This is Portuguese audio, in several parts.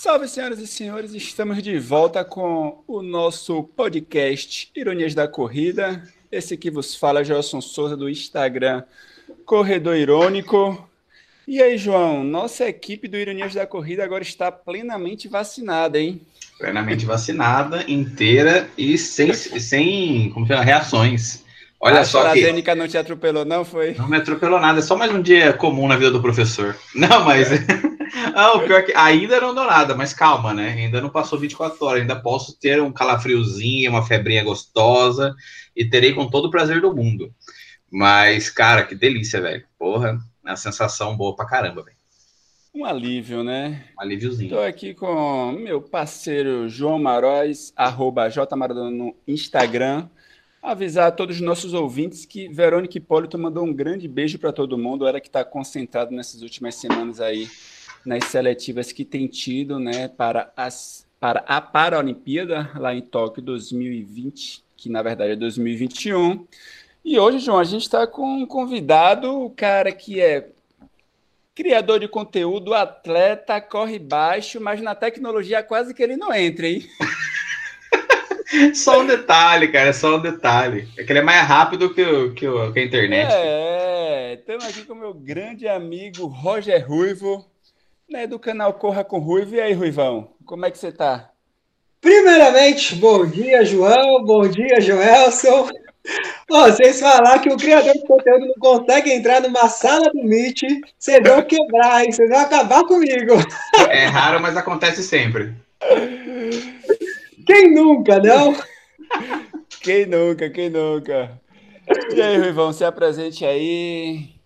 Salve, senhoras e senhores, estamos de volta com o nosso podcast Ironias da Corrida. Esse que vos fala é Gelson Souza do Instagram Corredor Irônico. E aí, João, nossa equipe do Ironias da Corrida agora está plenamente vacinada, hein? Plenamente vacinada, inteira e sem, sem como chama, reações. Olha a só que... A não te atropelou, não foi? Não me atropelou nada, é só mais um dia comum na vida do professor. Não, mas... Ah, o pior é que ainda não deu nada, mas calma, né? Ainda não passou 24 horas, ainda posso ter um calafriozinho, uma febrinha gostosa e terei com todo o prazer do mundo. Mas, cara, que delícia, velho. Porra, é uma sensação boa pra caramba, velho. Um alívio, né? Um alíviozinho. Estou aqui com meu parceiro João Maróis, arroba jmaradona no Instagram. Avisar a todos os nossos ouvintes que Verônica Hipólito mandou um grande beijo para todo mundo. Ela que está concentrado nessas últimas semanas aí nas seletivas que tem tido né, para, as, para a Paralimpíada lá em Tóquio 2020, que na verdade é 2021. E hoje, João, a gente está com um convidado, o cara que é criador de conteúdo, atleta, corre baixo, mas na tecnologia quase que ele não entra, hein? só um detalhe, cara, só um detalhe. É que ele é mais rápido que, o, que, o, que a internet. É, estamos aqui com o meu grande amigo Roger Ruivo né, do canal Corra com Ruivo. E aí, Ruivão, como é que você tá? Primeiramente, bom dia, João, bom dia, Joelson. Oh, vocês falaram que o criador de conteúdo não consegue entrar numa sala do Meet, vocês vão quebrar, hein? Vocês vão acabar comigo. É raro, mas acontece sempre. Quem nunca, não? Quem nunca, quem nunca? E aí, Ruivão, se apresente aí.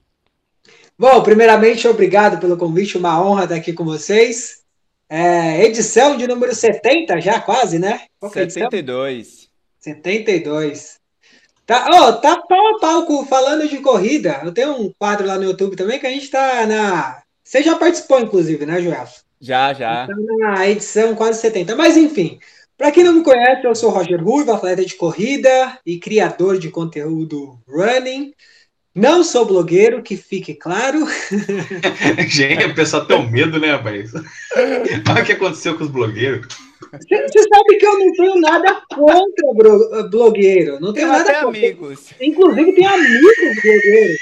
Bom, primeiramente, obrigado pelo convite, uma honra estar aqui com vocês. É, edição de número 70, já quase, né? Qual 72. 72. Tá, oh, tá pau a pau falando de corrida. Eu tenho um quadro lá no YouTube também que a gente tá na. Você já participou, inclusive, né, Joel? Já, já. Tá na edição quase 70. Mas enfim, para quem não me conhece, eu sou Roger Ruivo, atleta de corrida e criador de conteúdo running. Não sou blogueiro, que fique claro. Gente, o pessoal tem um medo, né, rapaz? Olha o que aconteceu com os blogueiros. Você sabe que eu não tenho nada contra blogueiro. Não tenho nada contra. amigos. Inclusive, tem amigos blogueiros.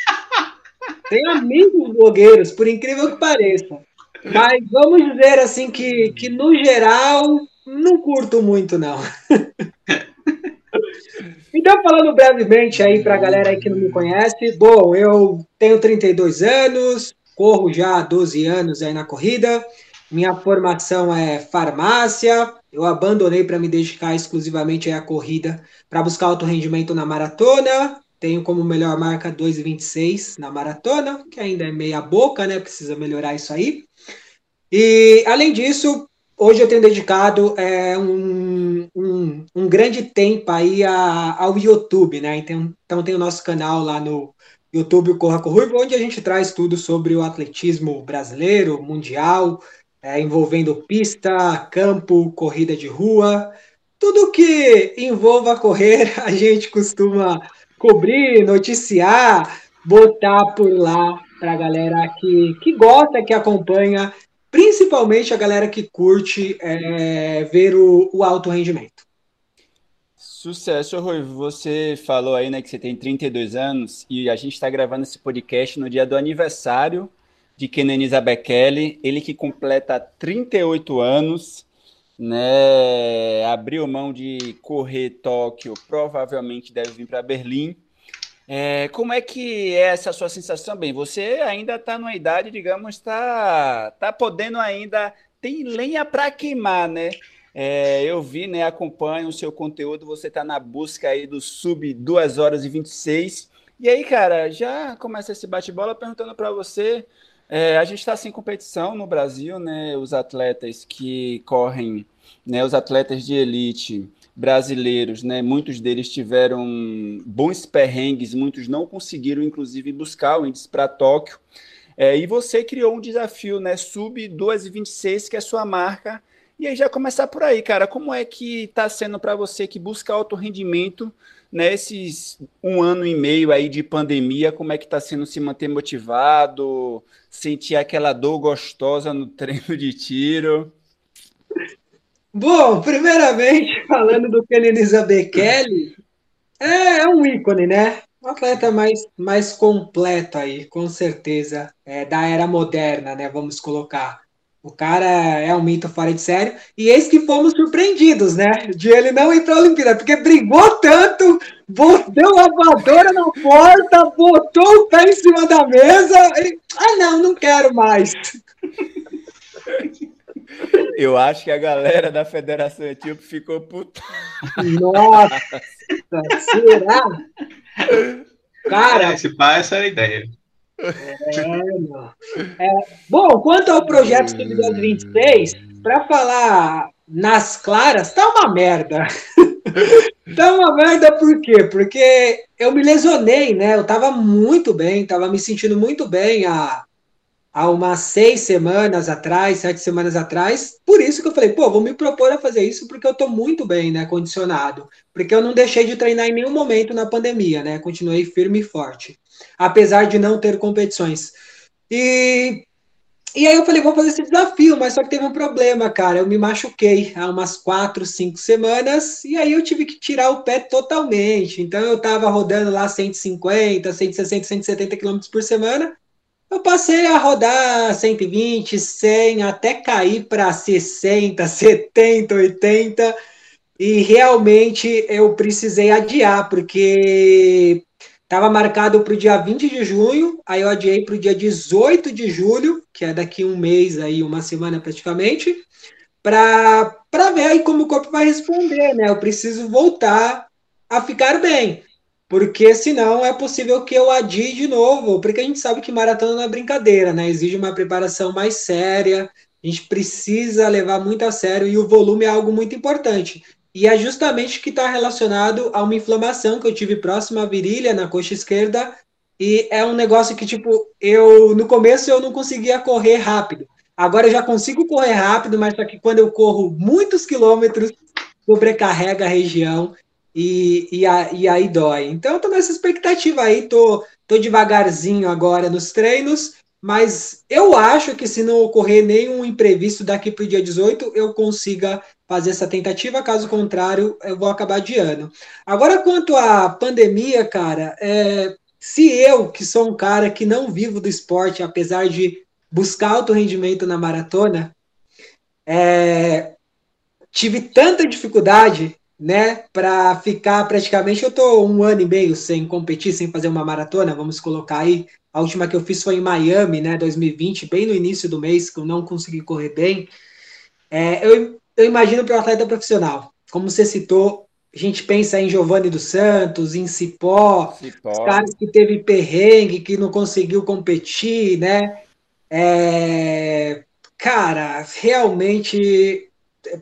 Tem amigos blogueiros, por incrível que pareça. Mas vamos dizer assim que, que no geral, não curto muito, não. Então, falando brevemente aí para a galera aí que não me conhece, bom, eu tenho 32 anos, corro já há 12 anos aí na corrida, minha formação é farmácia, eu abandonei para me dedicar exclusivamente à corrida para buscar alto rendimento na maratona, tenho como melhor marca 2,26 na maratona, que ainda é meia boca, né, precisa melhorar isso aí. E, além disso, hoje eu tenho dedicado é, um, um, um, grande tempo aí a, ao YouTube, né? Então, então tem o nosso canal lá no YouTube, Corra com onde a gente traz tudo sobre o atletismo brasileiro, mundial, é, envolvendo pista, campo, corrida de rua, tudo que envolva correr, a gente costuma cobrir, noticiar, botar por lá para a galera que, que gosta, que acompanha principalmente a galera que curte é, ver o, o, alto rendimento. Sucesso, Rui. Você falou aí né, que você tem 32 anos e a gente está gravando esse podcast no dia do aniversário de Kenenisa Bekele, ele que completa 38 anos, né, abriu mão de correr Tóquio, provavelmente deve vir para Berlim, é, como é que é essa sua sensação? Bem, você ainda está numa idade, digamos, está tá podendo ainda, tem lenha para queimar, né? É, eu vi, né, acompanho o seu conteúdo, você está na busca aí do sub 2 horas e 26. E aí, cara, já começa esse bate-bola perguntando para você, é, a gente está sem competição no Brasil, né? Os atletas que correm, né, os atletas de elite, brasileiros, né? Muitos deles tiveram bons perrengues, muitos não conseguiram, inclusive, buscar o índice para Tóquio. É, e você criou um desafio, né? Sub 2,26, que é sua marca. E aí já começar por aí, cara. Como é que está sendo para você que busca alto rendimento nesses né, um ano e meio aí de pandemia? Como é que está sendo se manter motivado, sentir aquela dor gostosa no treino de tiro? Bom, primeiramente, falando do Kenenisa Bekele, é, é um ícone, né? Um atleta mais, mais completo aí, com certeza, é, da era moderna, né? Vamos colocar. O cara é um mito fora de sério. E eis que fomos surpreendidos, né? De ele não ir para a Olimpíada, porque brigou tanto, botou a voadora na porta, botou o pé em cima da mesa. E, ah, não, não quero mais. Eu acho que a galera da Federação Etíope ficou puta. Nossa, será? Cara, esse pai, essa era a ideia. É, é, bom, quanto ao projeto Sub 2026, para falar nas claras, tá uma merda. tá uma merda por quê? Porque eu me lesionei, né? Eu tava muito bem, tava me sentindo muito bem há, há umas seis semanas atrás, sete semanas atrás. Por isso que eu falei, pô, vou me propor a fazer isso porque eu tô muito bem, né? Condicionado. Porque eu não deixei de treinar em nenhum momento na pandemia, né? Continuei firme e forte apesar de não ter competições. E, e aí eu falei, vou fazer esse desafio, mas só que teve um problema, cara. Eu me machuquei há umas quatro, cinco semanas, e aí eu tive que tirar o pé totalmente. Então eu estava rodando lá 150, 160, 170 km por semana. Eu passei a rodar 120, 100, até cair para 60, 70, 80. E realmente eu precisei adiar, porque Estava marcado para o dia 20 de junho, aí eu adiei para o dia 18 de julho, que é daqui um mês, aí uma semana praticamente, para ver aí como o corpo vai responder, né? Eu preciso voltar a ficar bem, porque senão é possível que eu adie de novo, porque a gente sabe que maratona não é brincadeira, né? Exige uma preparação mais séria, a gente precisa levar muito a sério e o volume é algo muito importante. E é justamente que está relacionado a uma inflamação que eu tive próxima à virilha, na coxa esquerda. E é um negócio que, tipo, eu no começo eu não conseguia correr rápido. Agora eu já consigo correr rápido, mas só que quando eu corro muitos quilômetros, sobrecarrega a região e, e, a, e aí dói. Então eu tô nessa expectativa aí, tô, tô devagarzinho agora nos treinos, mas eu acho que se não ocorrer nenhum imprevisto daqui para o dia 18, eu consiga fazer essa tentativa, caso contrário, eu vou acabar adiando. Agora, quanto à pandemia, cara, é, se eu, que sou um cara que não vivo do esporte, apesar de buscar alto rendimento na maratona, é, tive tanta dificuldade, né, para ficar praticamente, eu tô um ano e meio sem competir, sem fazer uma maratona, vamos colocar aí, a última que eu fiz foi em Miami, né, 2020, bem no início do mês, que eu não consegui correr bem, é, eu eu imagino para o atleta profissional. Como você citou, a gente pensa em Giovanni dos Santos, em Cipó, Cipó. os caras que teve perrengue, que não conseguiu competir, né? É... Cara, realmente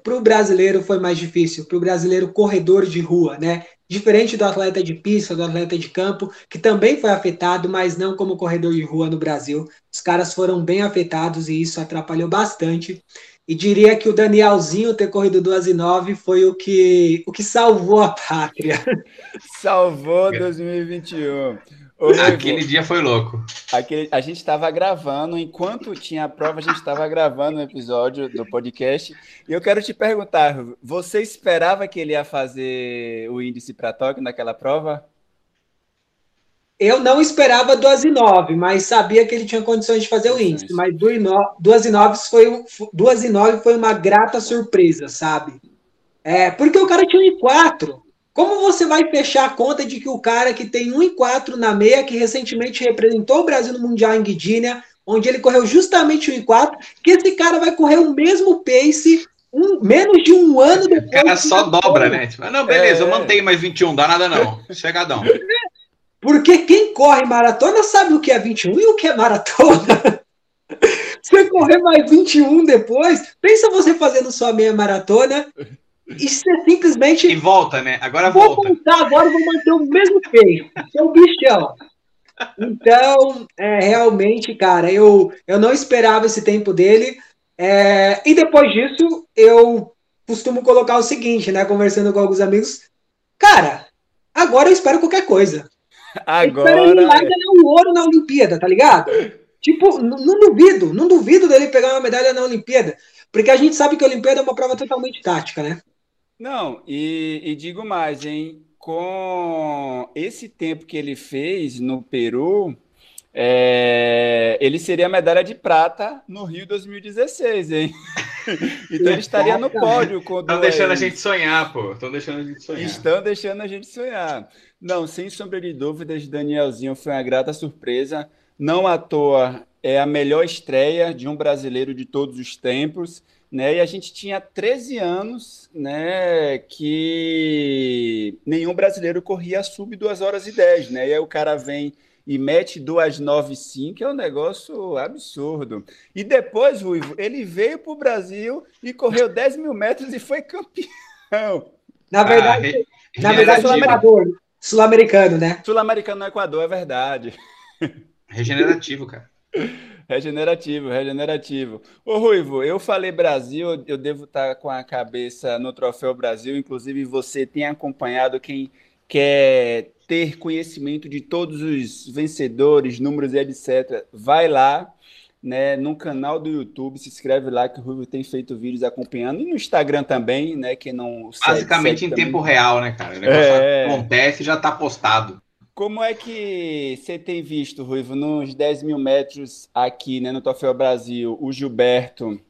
para o brasileiro foi mais difícil, para o brasileiro corredor de rua, né? Diferente do atleta de pista, do atleta de campo, que também foi afetado, mas não como corredor de rua no Brasil. Os caras foram bem afetados e isso atrapalhou bastante. E diria que o Danielzinho ter corrido 2 e 9 foi o que, o que salvou a pátria. Salvou 2021. Ô, aquele dia foi louco. Aquele, a gente estava gravando, enquanto tinha a prova, a gente estava gravando um episódio do podcast. E eu quero te perguntar: você esperava que ele ia fazer o índice para Tóquio naquela prova? Eu não esperava 2 e 9, mas sabia que ele tinha condições de fazer o índice. Mas 2 e 9 foi, 2 e 9 foi uma grata surpresa, sabe? É, porque o cara tinha 1 e 4. Como você vai fechar a conta de que o cara que tem 1 e 4 na meia, que recentemente representou o Brasil no Mundial em Guidínia, onde ele correu justamente 1 e 4, que esse cara vai correr o mesmo pace um, menos de um ano depois. O cara só dobra, né? Tipo, não, beleza, é... eu mantenho mais 21, dá nada não. Chegadão. Porque quem corre maratona sabe o que é 21 e o que é maratona. você correr mais 21 depois, pensa você fazendo sua meia maratona e você simplesmente. E volta, né? Agora vou volta. Vou voltar agora, vou manter o mesmo peso. Seu bichão. Então, é, realmente, cara, eu, eu não esperava esse tempo dele. É, e depois disso, eu costumo colocar o seguinte, né? Conversando com alguns amigos. Cara, agora eu espero qualquer coisa. Agora. Ele vai ganhar o ouro na Olimpíada, tá ligado? Tipo, não duvido, não duvido dele pegar uma medalha na Olimpíada. Porque a gente sabe que a Olimpíada é uma prova totalmente tática, né? Não, e, e digo mais, hein? Com esse tempo que ele fez no Peru, é, ele seria medalha de prata no Rio 2016, hein? então ele estaria no pódio. Estão deixando a gente sonhar, pô. Estão deixando a gente sonhar. Estão deixando a gente sonhar. Não, sem sombra de dúvidas, Danielzinho foi uma grata surpresa. Não à toa é a melhor estreia de um brasileiro de todos os tempos. Né? E a gente tinha 13 anos né, que nenhum brasileiro corria sub 2 horas e 10. Né? E aí o cara vem e mete 2,95, é um negócio absurdo. E depois, Ruivo, ele veio para o Brasil e correu 10 mil metros e foi campeão. Na verdade, ah, na verdade sul-americano, sul-americano, né? Sul-americano no Equador, é verdade. Regenerativo, cara. Regenerativo, regenerativo. Ô Ruivo, eu falei Brasil, eu devo estar com a cabeça no Troféu Brasil, inclusive você tem acompanhado quem quer ter conhecimento de todos os vencedores, números e etc., vai lá né, no canal do YouTube, se inscreve lá que o Rubio tem feito vídeos acompanhando, e no Instagram também, né, que não Basicamente em também. tempo real, né, cara? O negócio é... acontece e já está postado. Como é que você tem visto, Ruivo, nos 10 mil metros aqui né, no Troféu Brasil, o Gilberto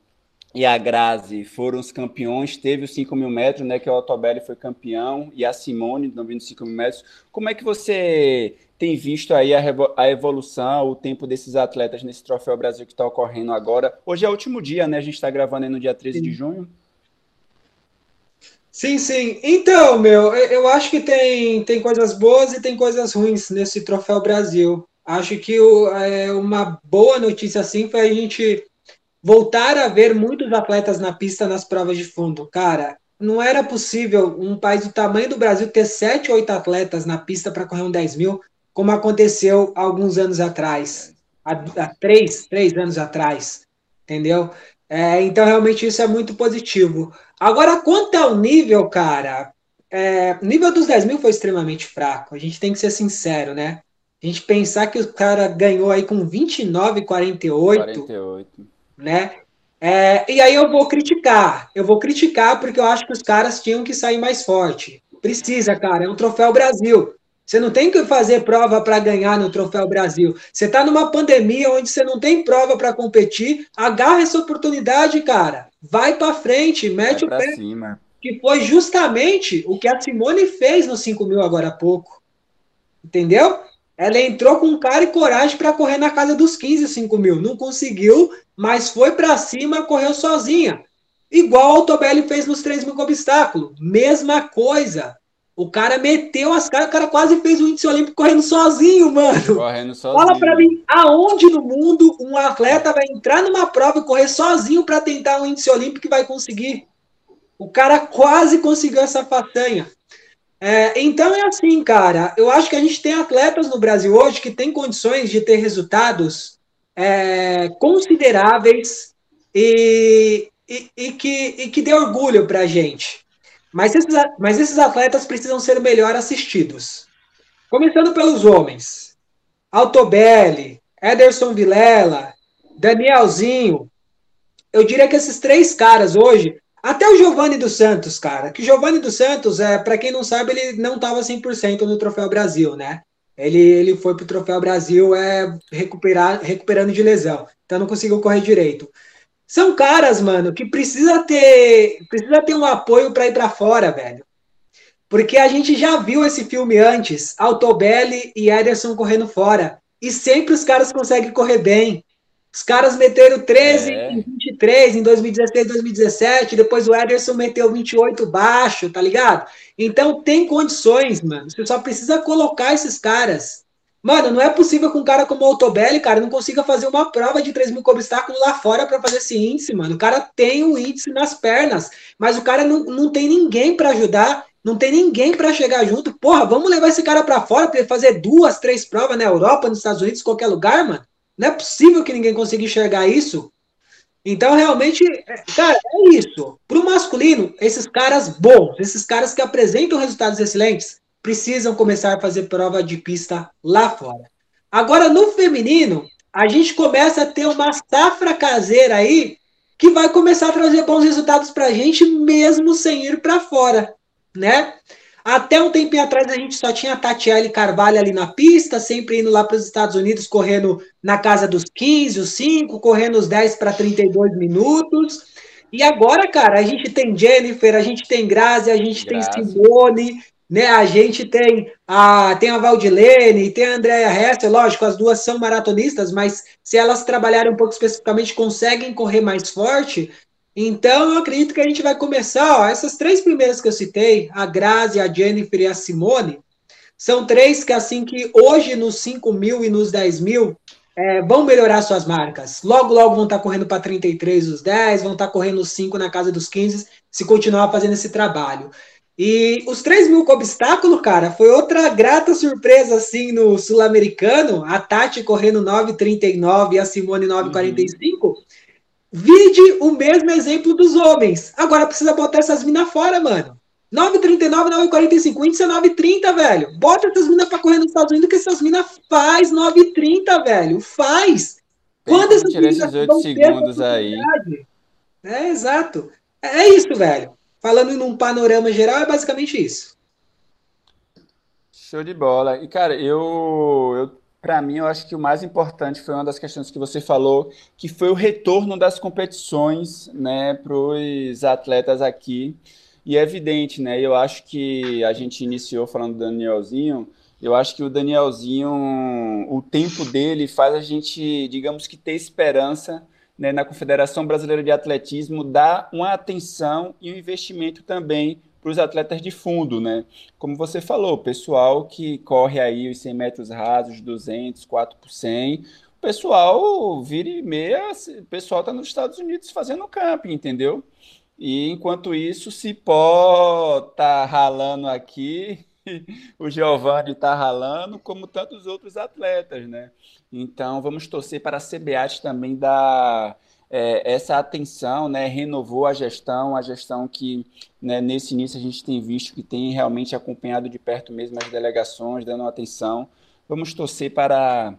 e a Grazi foram os campeões. Teve os 5 mil metros, né? Que o Otobelli foi campeão, e a Simone também nos 5 mil metros. Como é que você tem visto aí a, a evolução, o tempo desses atletas nesse Troféu Brasil que está ocorrendo agora? Hoje é o último dia, né? A gente está gravando aí no dia 13 sim. de junho. Sim, sim. Então, meu, eu acho que tem, tem coisas boas e tem coisas ruins nesse Troféu Brasil. Acho que o, é, uma boa notícia, assim, foi a gente voltar a ver muitos atletas na pista nas provas de fundo. Cara, não era possível um país do tamanho do Brasil ter sete, oito atletas na pista para correr um 10 mil, como aconteceu alguns anos atrás, há, há três, três anos atrás, entendeu? É, então, realmente, isso é muito positivo. Agora, quanto ao nível, cara, é, o nível dos 10 mil foi extremamente fraco. A gente tem que ser sincero, né? A gente pensar que o cara ganhou aí com 29,48. 48 né? É, e aí eu vou criticar, eu vou criticar porque eu acho que os caras tinham que sair mais forte. Precisa, cara, é um troféu Brasil. Você não tem que fazer prova para ganhar no Troféu Brasil. Você está numa pandemia onde você não tem prova para competir. Agarra essa oportunidade, cara. Vai para frente, mete o pé. Cima. Que foi justamente o que a Simone fez no 5 mil agora há pouco. Entendeu? Ela entrou com cara e coragem para correr na casa dos 15, 5 mil. Não conseguiu, mas foi para cima, correu sozinha. Igual o Tobelli fez nos 3 mil com obstáculo. Mesma coisa. O cara meteu as caras, o cara quase fez o índice olímpico correndo sozinho, mano. Correndo sozinho. Fala pra mim, aonde no mundo um atleta vai entrar numa prova e correr sozinho para tentar um índice olímpico que vai conseguir? O cara quase conseguiu essa façanha. É, então é assim, cara. Eu acho que a gente tem atletas no Brasil hoje que têm condições de ter resultados é, consideráveis e, e, e, que, e que dê orgulho para a gente. Mas esses, mas esses atletas precisam ser melhor assistidos. Começando pelos homens. Altobelli, Ederson Vilela, Danielzinho. Eu diria que esses três caras hoje até o Giovanni dos Santos, cara. Que o Giovanni dos Santos, é, para quem não sabe, ele não estava 100% no Troféu Brasil, né? Ele, ele foi pro Troféu Brasil é, recuperar, recuperando de lesão. Então não conseguiu correr direito. São caras, mano, que precisa ter, precisa ter um apoio para ir para fora, velho. Porque a gente já viu esse filme antes, Altobelli e Ederson correndo fora. E sempre os caras conseguem correr bem. Os caras meteram 13 é. em 23 em 2016, 2017. Depois o Ederson meteu 28 baixo, tá ligado? Então tem condições, mano. Você só precisa colocar esses caras. Mano, não é possível que um cara como o Otobelli, cara, não consiga fazer uma prova de 3 mil com obstáculo lá fora para fazer esse índice, mano. O cara tem um índice nas pernas, mas o cara não, não tem ninguém para ajudar, não tem ninguém para chegar junto. Porra, vamos levar esse cara para fora para ele fazer duas, três provas na Europa, nos Estados Unidos, qualquer lugar, mano. Não é possível que ninguém consiga enxergar isso. Então, realmente, é, cara, é isso. Para o masculino, esses caras bons, esses caras que apresentam resultados excelentes, precisam começar a fazer prova de pista lá fora. Agora, no feminino, a gente começa a ter uma safra caseira aí que vai começar a trazer bons resultados para a gente, mesmo sem ir para fora, né? Até um tempinho atrás a gente só tinha a Tatiele Carvalho ali na pista, sempre indo lá para os Estados Unidos, correndo na casa dos 15, os 5, correndo os 10 para 32 minutos. E agora, cara, a gente tem Jennifer, a gente tem Grazi, a gente Grazi. tem Simone, né? A gente tem a, tem a Valdilene, tem a Andrea Hester, lógico, as duas são maratonistas, mas se elas trabalharem um pouco especificamente, conseguem correr mais forte. Então, eu acredito que a gente vai começar, ó, essas três primeiras que eu citei, a Grazi, a Jennifer e a Simone, são três que, assim, que hoje nos 5 mil e nos 10 mil, é, vão melhorar suas marcas. Logo, logo vão estar correndo para 33 os 10, vão estar correndo os 5 na casa dos 15, se continuar fazendo esse trabalho. E os 3 mil com obstáculo, cara, foi outra grata surpresa, assim, no Sul-Americano. A Tati correndo 9,39 e a Simone 9,45. Uhum. Vide o mesmo exemplo dos homens. Agora precisa botar essas minas fora, mano. 9,39, 9,45. Índice é 9,30, velho. Bota essas minas pra correr nos Estados Unidos, que essas minas faz 9,30, velho. Faz. Tem Quando essas minas esses 8 segundos aí. É, exato. É isso, velho. Falando num panorama geral, é basicamente isso. Show de bola. E, cara, eu, eu para mim, eu acho que o mais importante foi uma das questões que você falou, que foi o retorno das competições, né, para os atletas aqui. E é evidente, né? Eu acho que a gente iniciou falando do Danielzinho. Eu acho que o Danielzinho, o tempo dele faz a gente, digamos que, ter esperança né, na Confederação Brasileira de Atletismo dar uma atenção e um investimento também para os atletas de fundo, né? Como você falou, pessoal que corre aí os 100 metros rasos, 200, 4 por 100, o pessoal vira e meia, o pessoal está nos Estados Unidos fazendo camping, entendeu? E enquanto isso, o Cipó tá ralando aqui, o Giovanni tá ralando, como tantos outros atletas, né? Então, vamos torcer para a CBAT também dar é, essa atenção, né? Renovou a gestão, a gestão que né, nesse início a gente tem visto que tem realmente acompanhado de perto mesmo as delegações, dando atenção. Vamos torcer para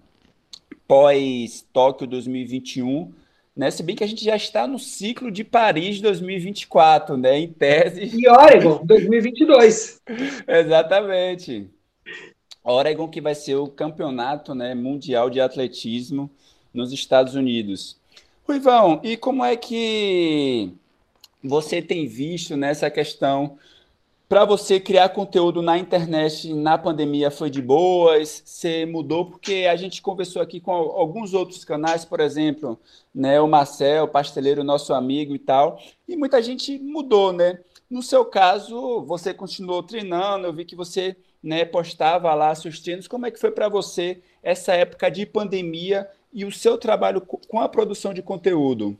pós-Tóquio 2021, né? Se bem que a gente já está no ciclo de Paris 2024, né? Em tese. E Oregon 2022. Exatamente. Oregon que vai ser o campeonato né, mundial de atletismo nos Estados Unidos. Ruivão, e como é que você tem visto nessa questão para você criar conteúdo na internet na pandemia foi de boas? Você mudou porque a gente conversou aqui com alguns outros canais, por exemplo, né, o Marcel, pasteleiro, nosso amigo e tal, e muita gente mudou, né? No seu caso, você continuou treinando, eu vi que você né, postava lá seus treinos. Como é que foi para você essa época de pandemia e o seu trabalho com a produção de conteúdo?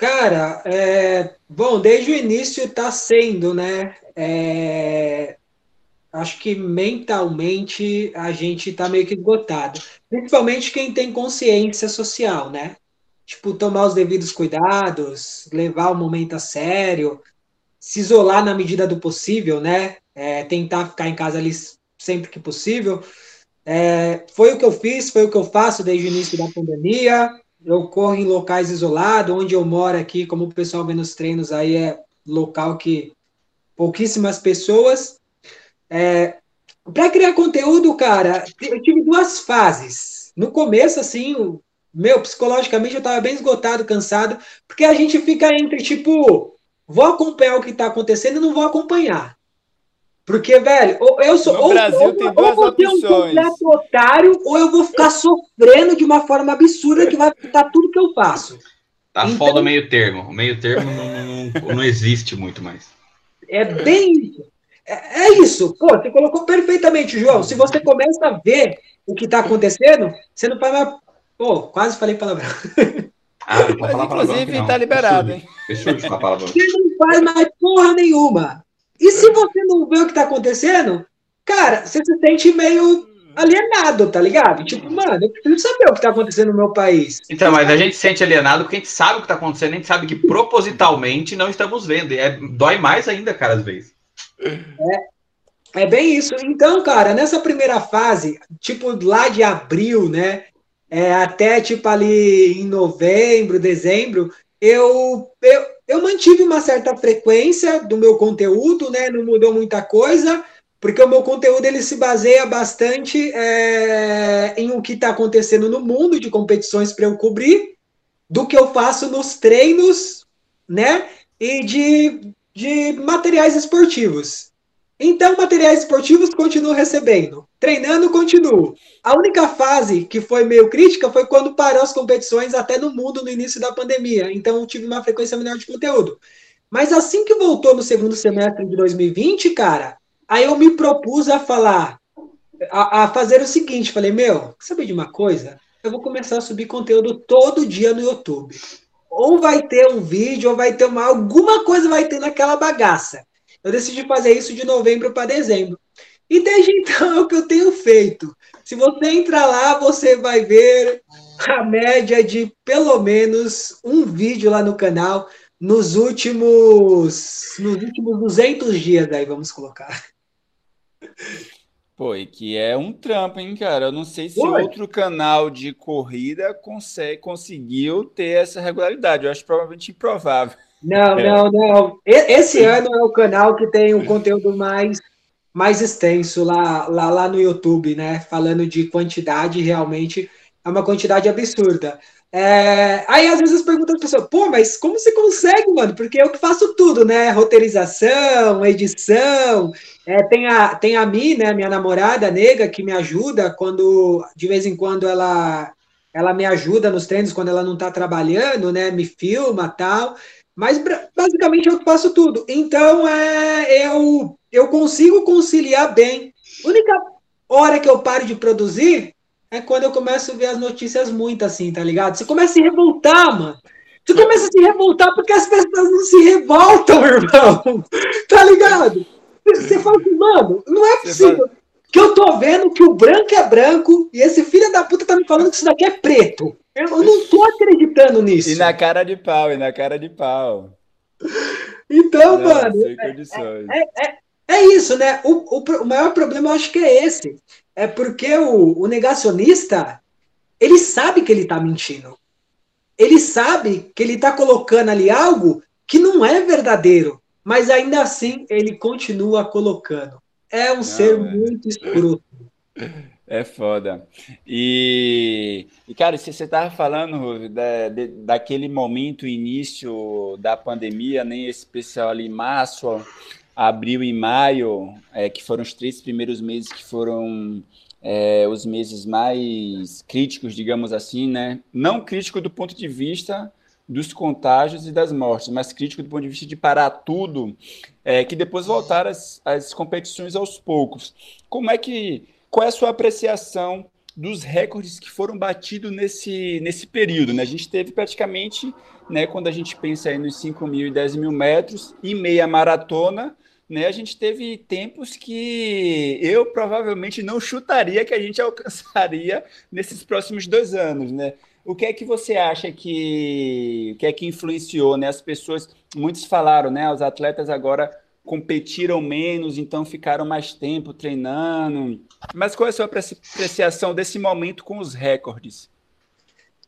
Cara, é, bom, desde o início está sendo, né? É, acho que mentalmente a gente está meio que esgotado. Principalmente quem tem consciência social, né? Tipo, tomar os devidos cuidados, levar o momento a sério, se isolar na medida do possível, né? é, tentar ficar em casa ali sempre que possível. É, foi o que eu fiz, foi o que eu faço desde o início da pandemia. Eu corro em locais isolados, onde eu moro aqui, como o pessoal vê nos treinos aí, é local que pouquíssimas pessoas. É, para criar conteúdo, cara, eu tive duas fases. No começo, assim, meu, psicologicamente eu estava bem esgotado, cansado, porque a gente fica entre, tipo, vou acompanhar o que está acontecendo e não vou acompanhar. Porque, velho, eu sou. No ou, Brasil ou, tem duas ou vou ter um completo otário, ou eu vou ficar sofrendo de uma forma absurda que vai ficar tudo que eu faço. Tá então, foda o meio termo. O meio termo não, não, não existe muito mais. É bem isso. É, é, isso. Pô, você colocou perfeitamente, João. Se você começa a ver o que tá acontecendo, você não faz mais. Pô, quase falei palavrão. Ah, Mas, inclusive, tá liberado, hein? Fechou de falar palavrão. Você não faz mais porra nenhuma. E se você não vê o que tá acontecendo, cara, você se sente meio alienado, tá ligado? Tipo, mano, eu preciso saber o que tá acontecendo no meu país. Então, mas a gente se sente alienado porque a gente sabe o que tá acontecendo, a gente sabe que propositalmente não estamos vendo. E é, dói mais ainda, cara, às vezes. É, é bem isso. Então, cara, nessa primeira fase, tipo, lá de abril, né? é, até tipo ali em novembro, dezembro, eu, eu, eu mantive uma certa frequência do meu conteúdo, né? Não mudou muita coisa, porque o meu conteúdo ele se baseia bastante é, em o que está acontecendo no mundo de competições para eu cobrir, do que eu faço nos treinos, né? E de, de materiais esportivos. Então, materiais esportivos continuo recebendo. Treinando, continuo. A única fase que foi meio crítica foi quando parou as competições até no mundo no início da pandemia. Então, tive uma frequência menor de conteúdo. Mas assim que voltou no segundo semestre de 2020, cara, Aí eu me propus a falar, a, a fazer o seguinte: falei, meu, sabe de uma coisa? Eu vou começar a subir conteúdo todo dia no YouTube. Ou vai ter um vídeo, ou vai ter uma. Alguma coisa vai ter naquela bagaça. Eu decidi fazer isso de novembro para dezembro. E desde então é o que eu tenho feito. Se você entrar lá, você vai ver a média de pelo menos um vídeo lá no canal nos últimos nos últimos 200 dias aí, vamos colocar. Pô, e que é um trampo, hein, cara? Eu não sei se outro canal de corrida consegue, conseguiu ter essa regularidade. Eu acho provavelmente improvável. Não, é. não, não. Esse ano é o canal que tem o conteúdo mais, mais extenso lá, lá, lá no YouTube, né? Falando de quantidade, realmente é uma quantidade absurda. É, aí às vezes perguntam as pessoas, pô, mas como você consegue, mano? Porque eu que faço tudo, né? Roteirização, edição. É, tem, a, tem a Mi, né? Minha namorada nega, que me ajuda quando, de vez em quando, ela, ela me ajuda nos treinos quando ela não tá trabalhando, né? Me filma tal. Mas basicamente eu que faço tudo. Então é, eu, eu consigo conciliar bem. A única hora que eu paro de produzir é quando eu começo a ver as notícias muito assim, tá ligado? Você começa a se revoltar, mano. Você começa a se revoltar porque as pessoas não se revoltam, irmão. Tá ligado? Você fala assim, mano, não é possível. Que eu tô vendo que o branco é branco e esse filho da puta tá me falando que isso daqui é preto. Eu não tô acreditando nisso. E na cara de pau, e na cara de pau. Então, não, mano. É, é, é, é, isso, né? O, o, o maior problema eu acho que é esse é porque o, o negacionista ele sabe que ele está mentindo. Ele sabe que ele está colocando ali algo que não é verdadeiro, mas ainda assim ele continua colocando. É um não, ser é. muito escroto. É foda. E, e cara, se você estava falando da, de, daquele momento, início da pandemia, nem né, especial ali em março, abril e maio, é, que foram os três primeiros meses que foram é, os meses mais críticos, digamos assim, né? Não crítico do ponto de vista dos contágios e das mortes, mas crítico do ponto de vista de parar tudo, é, que depois voltaram as, as competições aos poucos. Como é que, qual é a sua apreciação dos recordes que foram batidos nesse, nesse período? Né? A gente teve praticamente, né, quando a gente pensa aí nos 5 mil e 10 mil metros, e meia maratona, né, a gente teve tempos que eu provavelmente não chutaria que a gente alcançaria nesses próximos dois anos, né? O que é que você acha que, que é que influenciou, né? As pessoas, muitos falaram, né? Os atletas agora competiram menos, então ficaram mais tempo treinando. Mas qual é a sua apreciação desse momento com os recordes?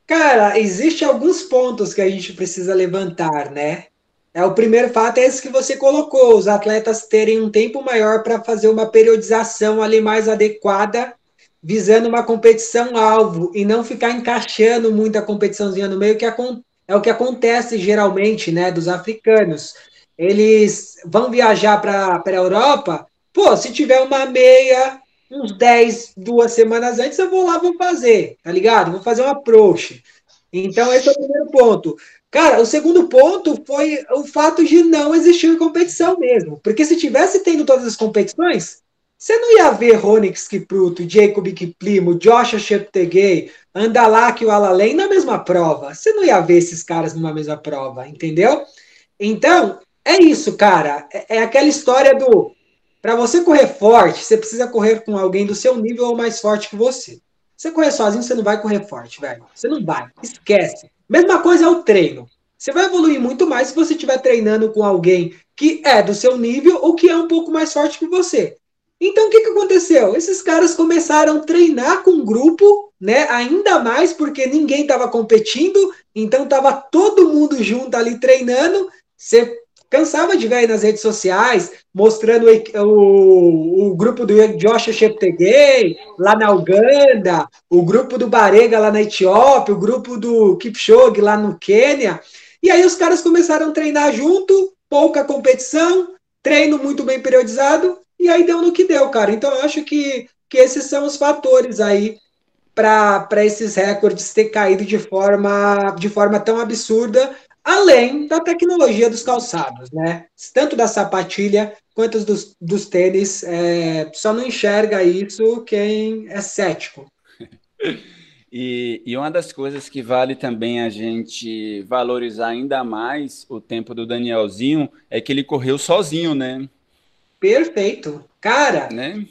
Cara, existe alguns pontos que a gente precisa levantar, né? É, o primeiro fato é esse que você colocou, os atletas terem um tempo maior para fazer uma periodização ali mais adequada, visando uma competição alvo e não ficar encaixando muita competiçãozinha no meio, que é o que acontece geralmente, né, dos africanos. Eles vão viajar para a Europa, pô, se tiver uma meia, uns 10, duas semanas antes, eu vou lá, vou fazer, tá ligado? Vou fazer um approach. Então, esse é o primeiro ponto. Cara, o segundo ponto foi o fato de não existir competição mesmo. Porque se tivesse tendo todas as competições, você não ia ver Ronix Kipruto, Jacob Kiplimo, Joshua Cheptegei, Andalak e o Alalém na mesma prova. Você não ia ver esses caras numa mesma prova, entendeu? Então, é isso, cara. É, é aquela história do. Para você correr forte, você precisa correr com alguém do seu nível ou mais forte que você. Você correr sozinho, você não vai correr forte, velho. Você não vai. Esquece. Mesma coisa é o treino. Você vai evoluir muito mais se você estiver treinando com alguém que é do seu nível ou que é um pouco mais forte que você. Então, o que, que aconteceu? Esses caras começaram a treinar com um grupo, né? Ainda mais porque ninguém estava competindo, então estava todo mundo junto ali treinando. Você cansava de ver aí nas redes sociais, mostrando o, o, o grupo do Joshua Cheptegei lá na Uganda, o grupo do Barega lá na Etiópia, o grupo do Kipchoge lá no Quênia. E aí os caras começaram a treinar junto, pouca competição, treino muito bem periodizado, e aí deu no que deu, cara. Então eu acho que, que esses são os fatores aí para esses recordes ter caído de forma, de forma tão absurda, além da tecnologia dos calçados, né? Tanto da sapatilha quanto dos, dos tênis. É, só não enxerga isso quem é cético. E, e, uma das coisas que vale também a gente valorizar ainda mais o tempo do Danielzinho é que ele correu sozinho, né? Perfeito. Cara, né?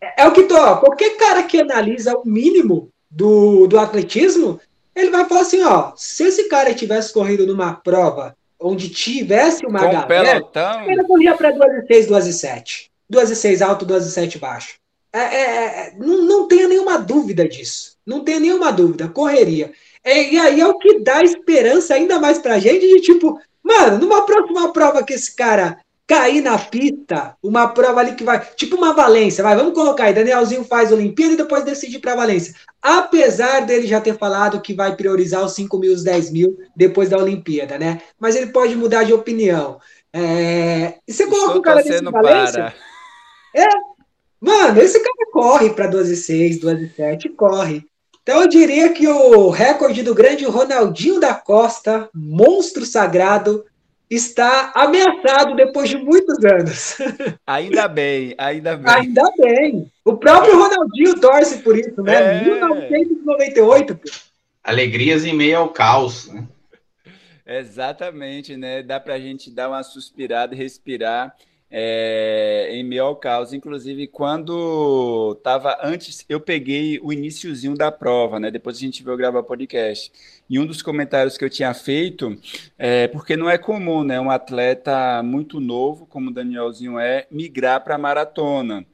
é, é o que tô. Qualquer cara que analisa o mínimo do, do atletismo, ele vai falar assim: ó, se esse cara tivesse corrido numa prova onde tivesse uma Com galera, pelotão. ele corria para 2 e 6, 2 e 7. 2 e 6 alto, 2 e 7 baixo. É, é, é, não, não tenha nenhuma dúvida disso. Não tenha nenhuma dúvida. Correria. É, e aí é o que dá esperança ainda mais pra gente de tipo, mano, numa próxima prova que esse cara cair na pista, uma prova ali que vai, tipo uma Valência, vai, vamos colocar aí, Danielzinho faz Olimpíada e depois decide para Valência. Apesar dele já ter falado que vai priorizar os 5 mil, os 10 mil depois da Olimpíada, né? Mas ele pode mudar de opinião. É... E você coloca um cara desse Valência? É, mano, esse cara corre para 12,6, 12,7, corre. Então eu diria que o recorde do grande Ronaldinho da Costa, monstro sagrado, está ameaçado depois de muitos anos. Ainda bem, ainda bem. Ainda bem. O próprio Ronaldinho torce por isso, né? É... 1998. Pô. Alegrias em meio ao caos. Né? Exatamente, né? Dá para a gente dar uma suspirada e respirar é, em meio ao caos. Inclusive, quando estava antes, eu peguei o iníciozinho da prova, né? Depois a gente veio gravar podcast. E um dos comentários que eu tinha feito, é, porque não é comum, né? Um atleta muito novo, como o Danielzinho é, migrar para maratona.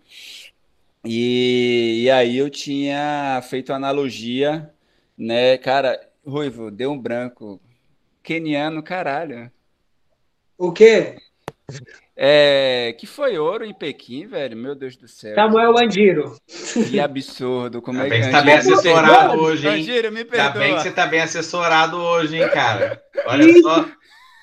E, e aí eu tinha feito analogia, né? Cara, Ruivo, deu um branco. Keniano, caralho. O quê? É, que foi ouro em Pequim, velho. Meu Deus do céu. Samuel Andiro. Que absurdo. Como é que você tá bem assessorado hoje, hein? Andiro, me perdoa. Ainda bem que você tá bem assessorado hoje, hein, cara. Olha só.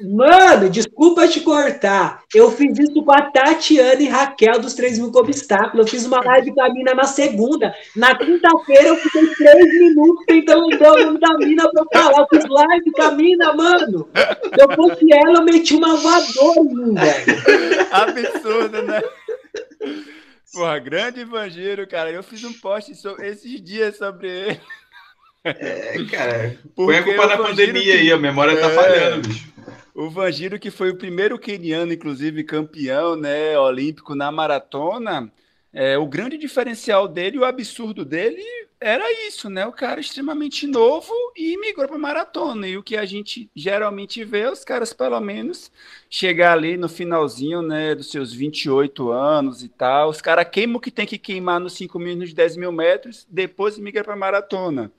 Mano, desculpa te cortar. Eu fiz isso com a Tatiana e Raquel dos 3 mil com obstáculo. Eu fiz uma live com a mina na segunda. Na quinta-feira eu fiquei três minutos tentando lembrar o nome da mina pra eu falar. Eu fiz live com a mina, mano. Eu fosse ela, eu meti uma voadora em mim, velho. Absurdo, né? Porra, grande evangelho, cara. Eu fiz um post sobre, esses dias sobre ele. É, cara. Põe a culpa na pandemia que... aí, a memória tá é... tá falhando, bicho. O Vangiro, que foi o primeiro queniano, inclusive campeão né, olímpico na maratona, é, o grande diferencial dele, o absurdo dele, era isso, né? O cara extremamente novo e migrou para maratona. E o que a gente geralmente vê, os caras, pelo menos, chegar ali no finalzinho, né, dos seus 28 anos e tal. Os caras queimam o que tem que queimar nos 5 mil, nos 10 mil metros, depois migra para maratona.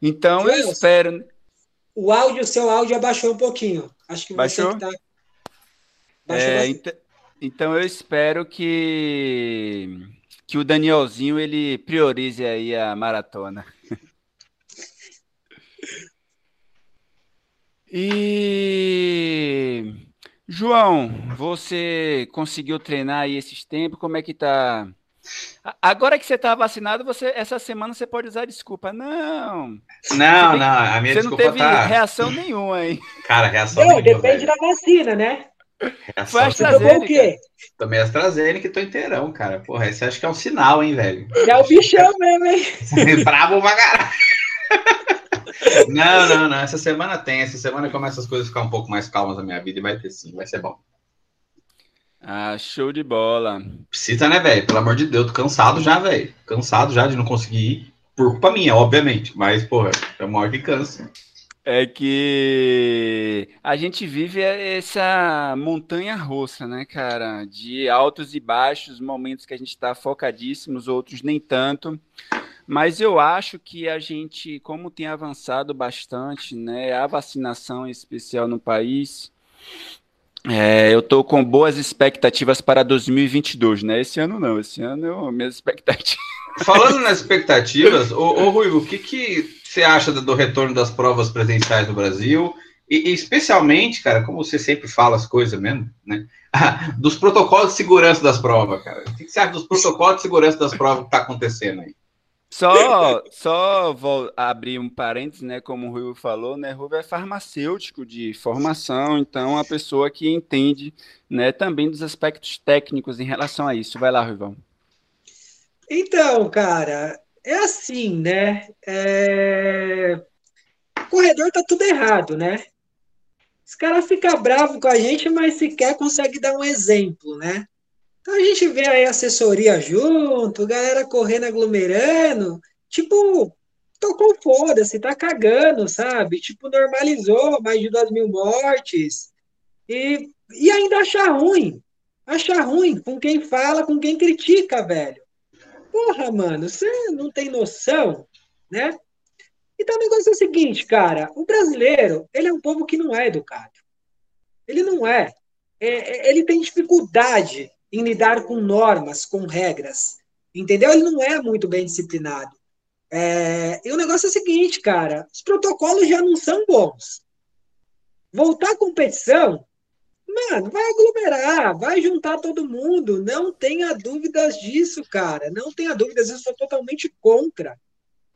Então, eu espero. O áudio, o seu áudio abaixou um pouquinho. Acho que Baixou? Tá... Baixou é, ent... Então eu espero que que o Danielzinho ele priorize aí a maratona. e João, você conseguiu treinar aí esses tempos? Como é que tá? Agora que você está vacinado, você essa semana você pode usar desculpa. Não. Não, não, a minha você desculpa não teve tá... reação nenhuma, hein? Cara, reação não, nenhuma. Depende velho. da vacina, né? Reação Foi AstraZeneca. o quê? Tomei AstraZeneca e tô inteirão, cara. Porra, esse acho que é um sinal, hein, velho? É o bichão mesmo, hein? Bravo pra caralho. Não, não, não. Essa semana tem. Essa semana começa as coisas a ficar um pouco mais calmas na minha vida e vai ter sim, vai ser bom. Ah, show de bola. Precisa, né, velho? Pelo amor de Deus, tô cansado já, velho. Cansado já de não conseguir ir. Por culpa minha, obviamente. Mas, porra, é uma hora que cansa. É que a gente vive essa montanha russa, né, cara? De altos e baixos, momentos que a gente está focadíssimos, outros nem tanto. Mas eu acho que a gente, como tem avançado bastante, né, a vacinação em especial no país, é, eu estou com boas expectativas para 2022, né? Esse ano não, esse ano eu, minhas expectativas. Falando nas expectativas, ô, ô o que, que você acha do retorno das provas presenciais no Brasil? E, e, especialmente, cara, como você sempre fala as coisas mesmo, né? dos protocolos de segurança das provas, cara. O que você acha dos protocolos de segurança das provas que está acontecendo aí? Só, só vou abrir um parênteses, né? Como o Rui falou, né? Rui é farmacêutico de formação, então a pessoa que entende, né? Também dos aspectos técnicos em relação a isso. Vai lá, Ruivão. Então, cara, é assim, né? É... Corredor tá tudo errado, né? Os caras ficam bravos com a gente, mas sequer consegue dar um exemplo, né? Então a gente vê aí assessoria junto, galera correndo aglomerando, tipo, tocou foda-se, tá cagando, sabe? Tipo, normalizou mais de duas mil mortes. E, e ainda achar ruim. Achar ruim com quem fala, com quem critica, velho. Porra, mano, você não tem noção, né? Então o negócio é o seguinte, cara, o brasileiro, ele é um povo que não é educado. Ele não é. é, é ele tem dificuldade em lidar com normas, com regras. Entendeu? Ele não é muito bem disciplinado. É, e o negócio é o seguinte, cara, os protocolos já não são bons. Voltar à competição Mano, vai aglomerar, vai juntar todo mundo. Não tenha dúvidas disso, cara. Não tenha dúvidas, eu sou totalmente contra.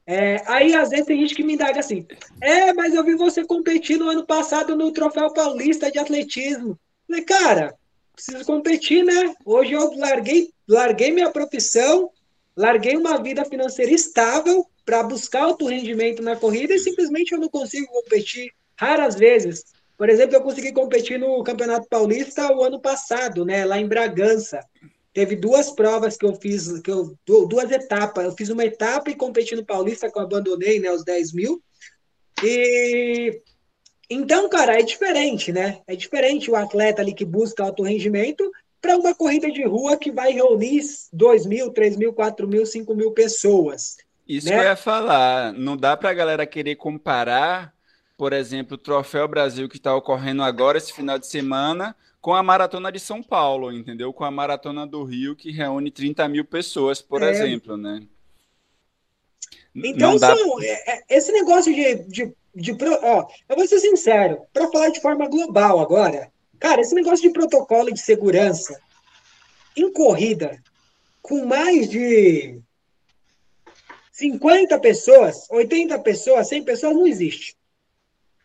É, aí, às vezes, tem gente que me indaga assim: é, mas eu vi você competir no ano passado no Troféu Paulista de Atletismo. Falei, cara, preciso competir, né? Hoje eu larguei, larguei minha profissão, larguei uma vida financeira estável para buscar alto rendimento na corrida e simplesmente eu não consigo competir raras vezes. Por exemplo, eu consegui competir no Campeonato Paulista o ano passado, né, lá em Bragança. Teve duas provas que eu fiz, que eu, duas etapas. Eu fiz uma etapa e competi no Paulista, que eu abandonei, né, os 10 mil. E então, cara, é diferente, né? É diferente o atleta ali que busca alto rendimento para uma corrida de rua que vai reunir 2 mil, 3 mil, 4 mil, 5 mil pessoas. Isso né? que eu ia falar. Não dá para a galera querer comparar por exemplo, o Troféu Brasil que está ocorrendo agora esse final de semana com a Maratona de São Paulo, entendeu? Com a Maratona do Rio, que reúne 30 mil pessoas, por é. exemplo, né? Então, dá... são, é, é, esse negócio de, de, de, ó, eu vou ser sincero, para falar de forma global agora, cara, esse negócio de protocolo de segurança em corrida, com mais de 50 pessoas, 80 pessoas, 100 pessoas, não existe.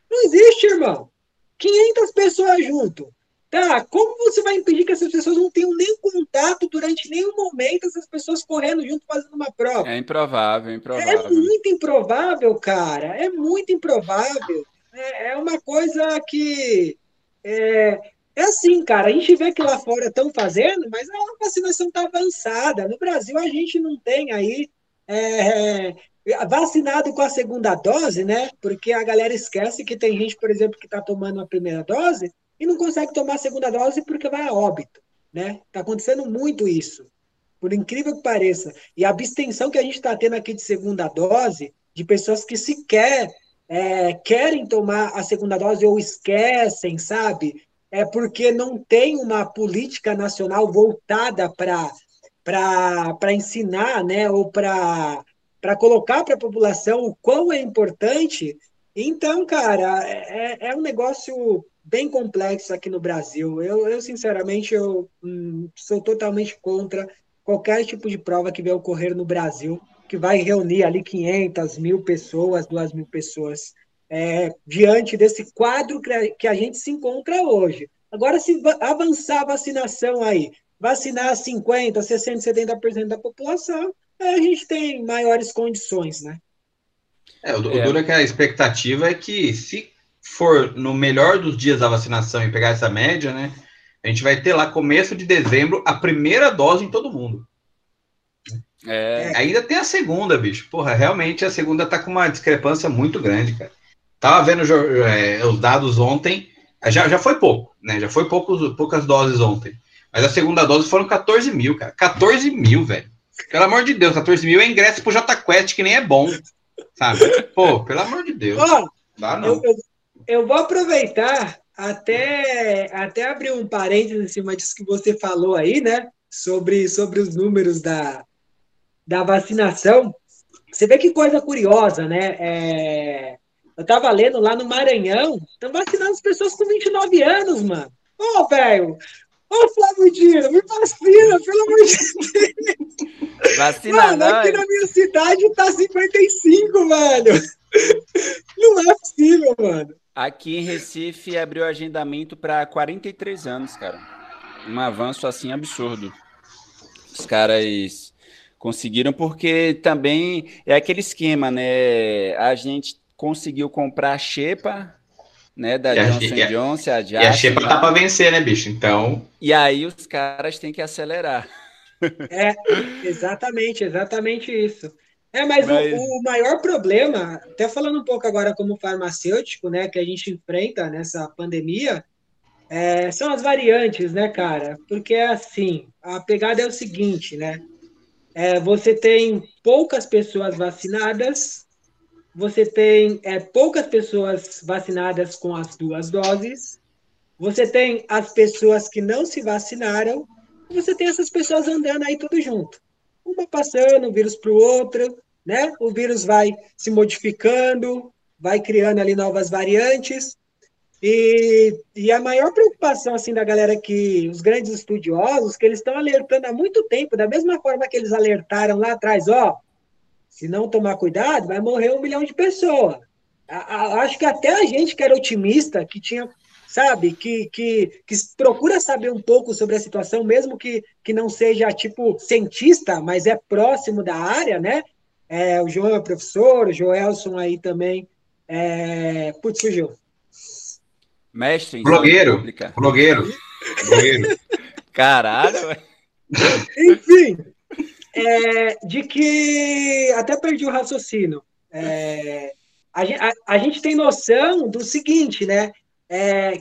Não existe, irmão. 500 pessoas junto. Tá, como você vai impedir que essas pessoas não tenham nem contato durante nenhum momento, essas pessoas correndo junto fazendo uma prova? É improvável, é improvável. É muito improvável, cara. É muito improvável. É, é uma coisa que. É, é assim, cara. A gente vê que lá fora estão fazendo, mas a vacinação está avançada. No Brasil, a gente não tem aí é, vacinado com a segunda dose, né? Porque a galera esquece que tem gente, por exemplo, que está tomando a primeira dose e não consegue tomar a segunda dose porque vai a óbito, né? Está acontecendo muito isso, por incrível que pareça. E a abstenção que a gente está tendo aqui de segunda dose, de pessoas que sequer é, querem tomar a segunda dose ou esquecem, sabe? É porque não tem uma política nacional voltada para ensinar, né, ou para para colocar para a população o quão é importante. Então, cara, é, é, é um negócio bem complexo aqui no Brasil. Eu, eu sinceramente, eu hum, sou totalmente contra qualquer tipo de prova que vai ocorrer no Brasil, que vai reunir ali 500, mil pessoas, 2 mil pessoas, é, diante desse quadro que a gente se encontra hoje. Agora, se avançar a vacinação aí, vacinar 50%, 60%, 70% da população, a gente tem maiores condições, né? É, o, é. é que a expectativa é que se for no melhor dos dias da vacinação e pegar essa média, né? A gente vai ter lá começo de dezembro a primeira dose em todo mundo. É. Ainda tem a segunda, bicho. Porra, realmente a segunda tá com uma discrepância muito grande, cara. Tava vendo é, os dados ontem, já, já foi pouco, né? Já foi poucos, poucas doses ontem. Mas a segunda dose foram 14 mil, cara. 14 mil, velho. Pelo amor de Deus, 14 mil é ingresso pro J Quest, que nem é bom. Sabe? Pô, pelo amor de Deus. Dá, não. Eu, eu, eu, vou aproveitar até, até abrir um parênteses em cima disso que você falou aí, né? Sobre, sobre os números da, da vacinação. Você vê que coisa curiosa, né? É, eu tava lendo lá no Maranhão, estão vacinando as pessoas com 29 anos, mano. Ô, oh, velho, Ô, Flávio Dino, me vacina, pelo amor de Deus. Vacina mano, aqui na minha cidade tá 55, velho. Não é possível, mano. Aqui em Recife abriu agendamento para 43 anos, cara. Um avanço assim absurdo. Os caras conseguiram porque também é aquele esquema, né? A gente conseguiu comprar a xepa né, da e Johnson a, Johnson, a Jackson, E a Xepa tá para vencer, né, bicho? Então. E aí os caras têm que acelerar. É, exatamente, exatamente isso. É, mas, mas... O, o, maior problema, até falando um pouco agora como farmacêutico, né, que a gente enfrenta nessa pandemia, é, são as variantes, né, cara? Porque é assim, a pegada é o seguinte, né? É, você tem poucas pessoas vacinadas você tem é, poucas pessoas vacinadas com as duas doses, você tem as pessoas que não se vacinaram, você tem essas pessoas andando aí tudo junto. Uma passando o vírus para o outro, né? O vírus vai se modificando, vai criando ali novas variantes. E, e a maior preocupação assim da galera que os grandes estudiosos que eles estão alertando há muito tempo, da mesma forma que eles alertaram lá atrás, ó, se não tomar cuidado, vai morrer um milhão de pessoas. acho que até a gente que era otimista, que tinha, sabe, que, que, que procura saber um pouco sobre a situação, mesmo que, que não seja tipo cientista, mas é próximo da área, né? É, o João é professor, o Joelson aí também. É... Putz, surgiu. Mestre. Blogueiro. Blogueiro. Blogueiro. Caralho. Enfim, é, de que até perdi o raciocínio. É, a, a, a, gente tem noção do seguinte, né? É,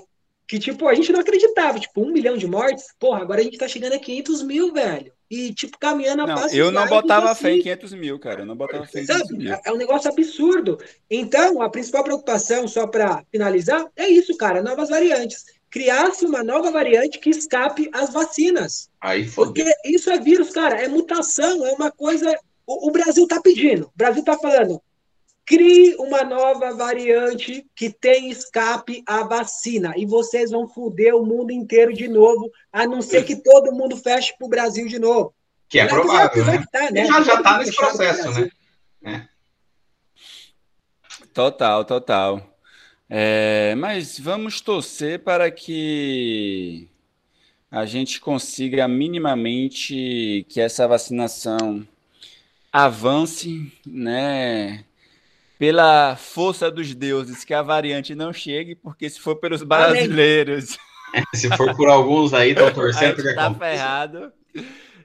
que, tipo, a gente não acreditava, tipo, um milhão de mortes, porra, agora a gente tá chegando a 500 mil, velho. E, tipo, caminhando a não, Eu não botava assim. fé em 500 mil, cara. Eu não botava fé em 500 mil. É um negócio absurdo. Então, a principal preocupação, só para finalizar, é isso, cara, novas variantes criasse uma nova variante que escape às vacinas. Aí Porque isso é vírus, cara, é mutação, é uma coisa. O, o Brasil está pedindo, o Brasil está falando. Crie uma nova variante que tem escape à vacina. E vocês vão foder o mundo inteiro de novo, a não ser que todo mundo feche para o Brasil de novo. Que é provável. né? Tá, né? Já está nesse processo, né? É. Total, total. É, mas vamos torcer para que a gente consiga minimamente que essa vacinação avance, né? Pela força dos deuses, que a variante não chegue, porque se for pelos brasileiros. se for por alguns aí, estão torcendo. A tá ferrado.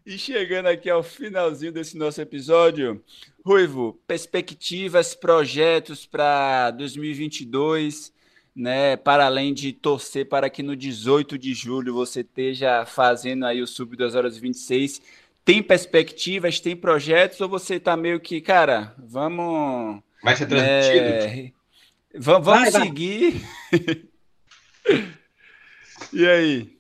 E chegando aqui ao finalzinho desse nosso episódio, Ruivo, perspectivas, projetos para 2022, né? Para além de torcer para que no 18 de julho você esteja fazendo aí o sub 2 horas e 26, tem perspectivas, tem projetos ou você está meio que, cara, vamos Vai ser transmitido. É, vamos, vamos vai, seguir. Vai. e aí?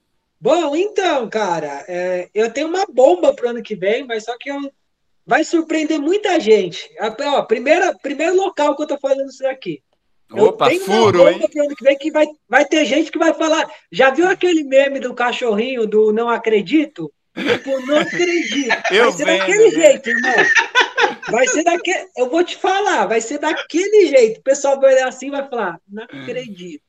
Bom, então, cara, é, eu tenho uma bomba para o ano que vem, mas só que eu, vai surpreender muita gente. Ó, primeira, primeiro local que eu tô falando isso aqui. Opa, furo, hein? Pro ano que vem que vai, vai ter gente que vai falar. Já viu aquele meme do cachorrinho do não acredito? Tipo, não acredito. Eu vai ser vendo, daquele né? jeito, irmão. Vai ser daquele. Eu vou te falar, vai ser daquele jeito. O pessoal vai olhar assim e vai falar: não acredito.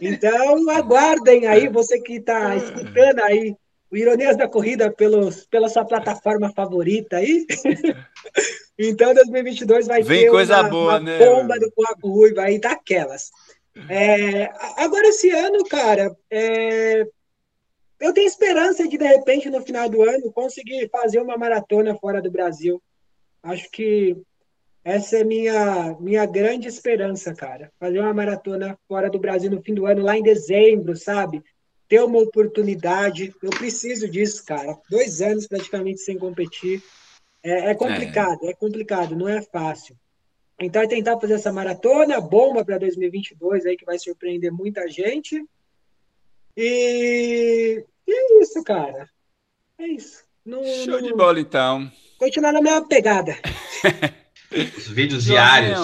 Então, aguardem aí, você que está escutando aí o Ironias da Corrida pelos, pela sua plataforma favorita aí. então, 2022 vai Vem ter coisa uma, boa, uma né? bomba do Coaco Ruivo aí daquelas. É, agora, esse ano, cara, é, eu tenho esperança de, de repente, no final do ano, conseguir fazer uma maratona fora do Brasil. Acho que essa é minha minha grande esperança, cara. Fazer uma maratona fora do Brasil no fim do ano, lá em dezembro, sabe? Ter uma oportunidade. Eu preciso disso, cara. Dois anos praticamente sem competir. É, é complicado, é. é complicado, não é fácil. Então, é tentar fazer essa maratona, bomba para 2022 aí, que vai surpreender muita gente. E, e é isso, cara. É isso. No, Show no... de bola, então. Continuar na mesma pegada. Os vídeos diários.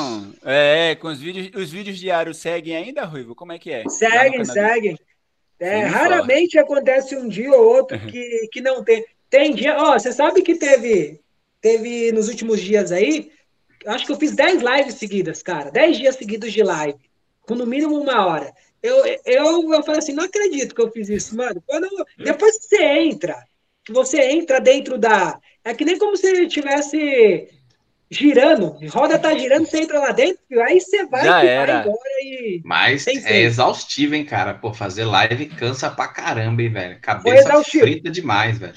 É, com os vídeos, os vídeos diários seguem ainda, Ruivo? Como é que é? Seguem, seguem. É, raramente acontece um dia ou outro que, que não tem. Tem dia, ó, você sabe que teve, teve nos últimos dias aí, acho que eu fiz 10 lives seguidas, cara. 10 dias seguidos de live, com no mínimo uma hora. Eu, eu, eu falei assim, não acredito que eu fiz isso, mano. Quando, depois que você entra, que você entra dentro da. É que nem como se estivesse girando, roda tá girando, você entra lá dentro, aí você vai, Já era. embora e. Mas é exaustivo, hein, cara? Pô, fazer live cansa pra caramba, hein, velho? Cabeça frita demais, velho.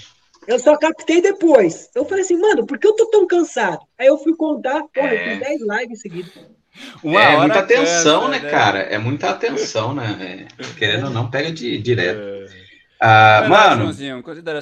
Eu só captei depois. Eu falei assim, mano, por que eu tô tão cansado? Aí eu fui contar, porra, é... eu fiz 10 lives seguidas. Uma é muita atenção, cansa, né, né, cara? É muita atenção, né? É, querendo ou não, pega de direto. É. Ah, mano,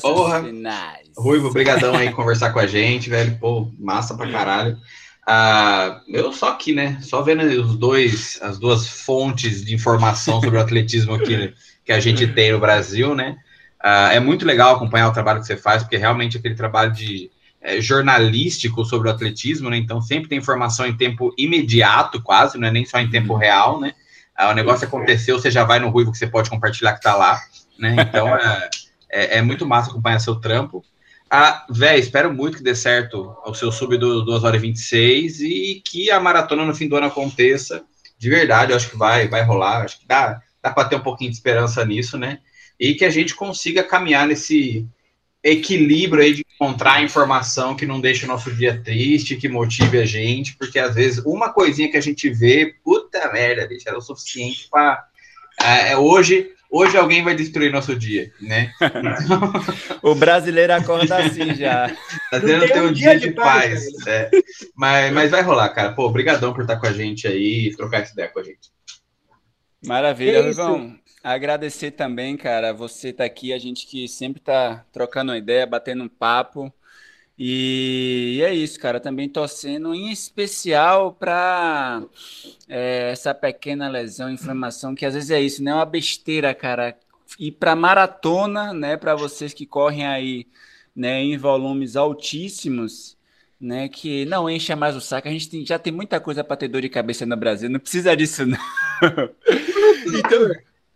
porra, finais. Ruivo, brigadão aí conversar com a gente, velho. Pô, massa pra caralho. Ah, eu só aqui, né? Só vendo os dois, as duas fontes de informação sobre o atletismo aqui que a gente tem no Brasil, né? Ah, é muito legal acompanhar o trabalho que você faz, porque realmente aquele trabalho de é, jornalístico sobre o atletismo, né? Então sempre tem informação em tempo imediato, quase, não é nem só em tempo real, né? Ah, o negócio aconteceu, você já vai no Ruivo que você pode compartilhar que tá lá né? Então é, é, é, muito massa acompanhar seu trampo. Ah, véi, espero muito que dê certo o seu sub do 2 horas e 26 e que a maratona no fim do ano aconteça. De verdade, eu acho que vai, vai rolar. Acho que dá, dá para ter um pouquinho de esperança nisso, né? E que a gente consiga caminhar nesse equilíbrio aí de encontrar informação que não deixe o nosso dia triste, que motive a gente, porque às vezes uma coisinha que a gente vê, puta merda, bicho, era o suficiente para. É, hoje hoje alguém vai destruir nosso dia, né? Então... o brasileiro acorda assim já. Tá tendo ter um dia, de, de paz. paz é. mas, mas vai rolar, cara. Pô, obrigadão por estar com a gente aí e trocar essa ideia com a gente. Maravilha, Rivão. Agradecer também, cara, você tá aqui, a gente que sempre tá trocando uma ideia, batendo um papo. E é isso, cara. Também torcendo em especial para é, essa pequena lesão, inflamação, que às vezes é isso, né? É uma besteira, cara. E para maratona, né? Para vocês que correm aí, né? Em volumes altíssimos, né? Que não encha mais o saco. A gente tem, já tem muita coisa para ter dor de cabeça no Brasil. Não precisa disso, não. então,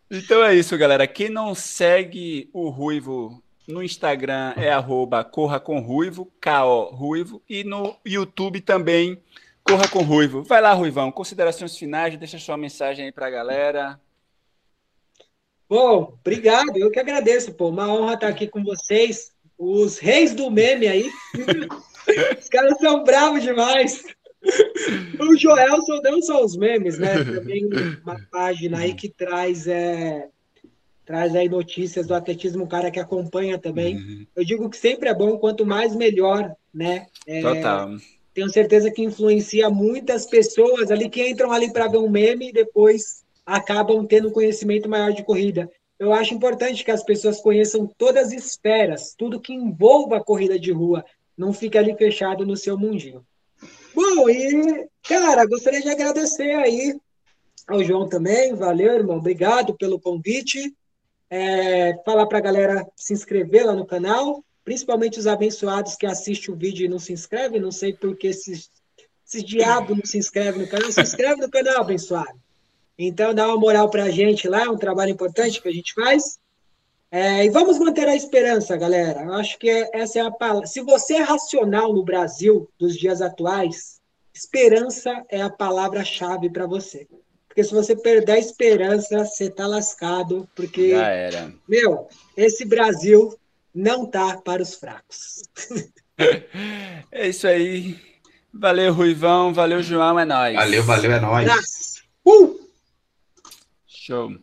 então é isso, galera. Quem não segue o Ruivo no Instagram é arroba Corra com Ruivo, K-O Ruivo, e no YouTube também, Corra com Ruivo. Vai lá, Ruivão, considerações finais, deixa sua mensagem aí para a galera. Bom, obrigado, eu que agradeço, pô, uma honra estar aqui com vocês, os reis do meme aí. Os caras são bravos demais. O Joelson não só os memes, né? Também uma página aí que traz é, traz aí notícias do atletismo, um cara que acompanha também. Uhum. Eu digo que sempre é bom, quanto mais melhor, né? É, Total. Tenho certeza que influencia muitas pessoas ali que entram ali para ver um meme e depois acabam tendo conhecimento maior de corrida. Eu acho importante que as pessoas conheçam todas as esferas, tudo que envolva a corrida de rua, não fique ali fechado no seu mundinho. Bom, e, cara, gostaria de agradecer aí ao João também, valeu, irmão, obrigado pelo convite. É, falar para a galera se inscrever lá no canal, principalmente os abençoados que assistem o vídeo e não se inscrevem, não sei por que esses, esses diabos não se inscrevem no canal, se inscreve no canal, abençoado. Então dá uma moral para a gente lá, é um trabalho importante que a gente faz. É, e vamos manter a esperança, galera. Eu acho que essa é a palavra. Se você é racional no Brasil dos dias atuais, esperança é a palavra-chave para você. Porque se você perder a esperança, você tá lascado. Porque, Já era. meu, esse Brasil não tá para os fracos. É isso aí. Valeu, Ruivão. Valeu, João. É nóis. Valeu, valeu, é nóis. Uh! Show.